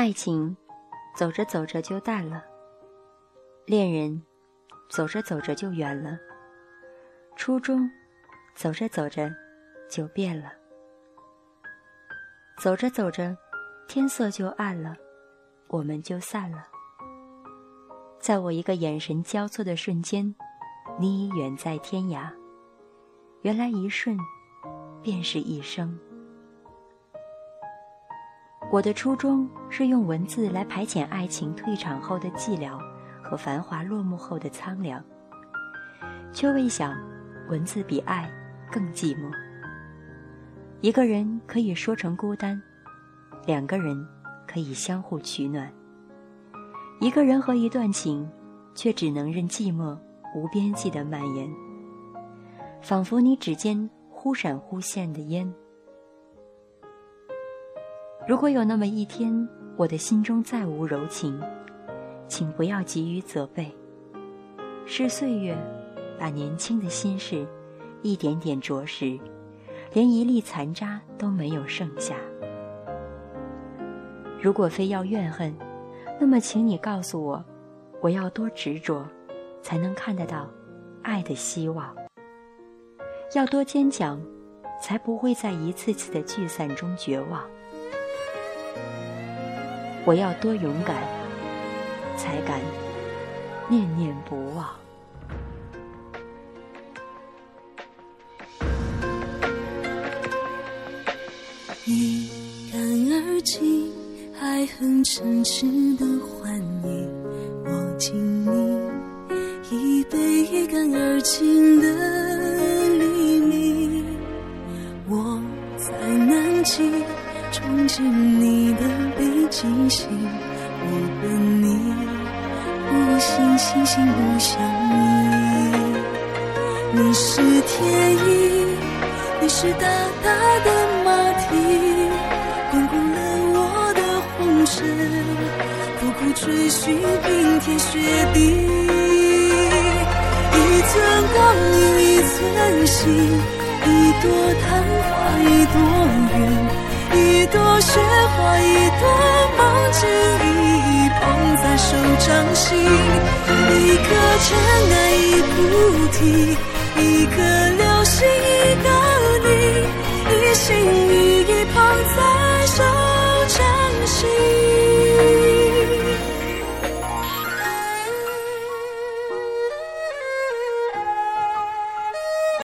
爱情，走着走着就淡了；恋人，走着走着就远了；初中，走着走着就变了；走着走着，天色就暗了，我们就散了。在我一个眼神交错的瞬间，你已远在天涯。原来一瞬，便是一生。我的初衷是用文字来排遣爱情退场后的寂寥和繁华落幕后的苍凉，却未想，文字比爱更寂寞。一个人可以说成孤单，两个人可以相互取暖。一个人和一段情，却只能任寂寞无边际的蔓延，仿佛你指尖忽闪忽现的烟。如果有那么一天，我的心中再无柔情，请不要急于责备。是岁月，把年轻的心事，一点点啄食，连一粒残渣都没有剩下。如果非要怨恨。那么，请你告诉我，我要多执着，才能看得到爱的希望？要多坚强，才不会在一次次的聚散中绝望？我要多勇敢，才敢念念不忘？一干而尽。爱恨嗔痴的欢迎，我敬你一杯一干而尽的黎明。我在南极憧憬你的北极星，我等你不信星星不相依。你是天意，你是大大的马蹄，滚滚了我的红尘。苦苦追寻冰天雪地，一寸光阴一寸心，一朵昙花一朵云，一朵雪花一朵轻易捧在手掌心一颗尘埃一菩提一颗流星一个你一心一意捧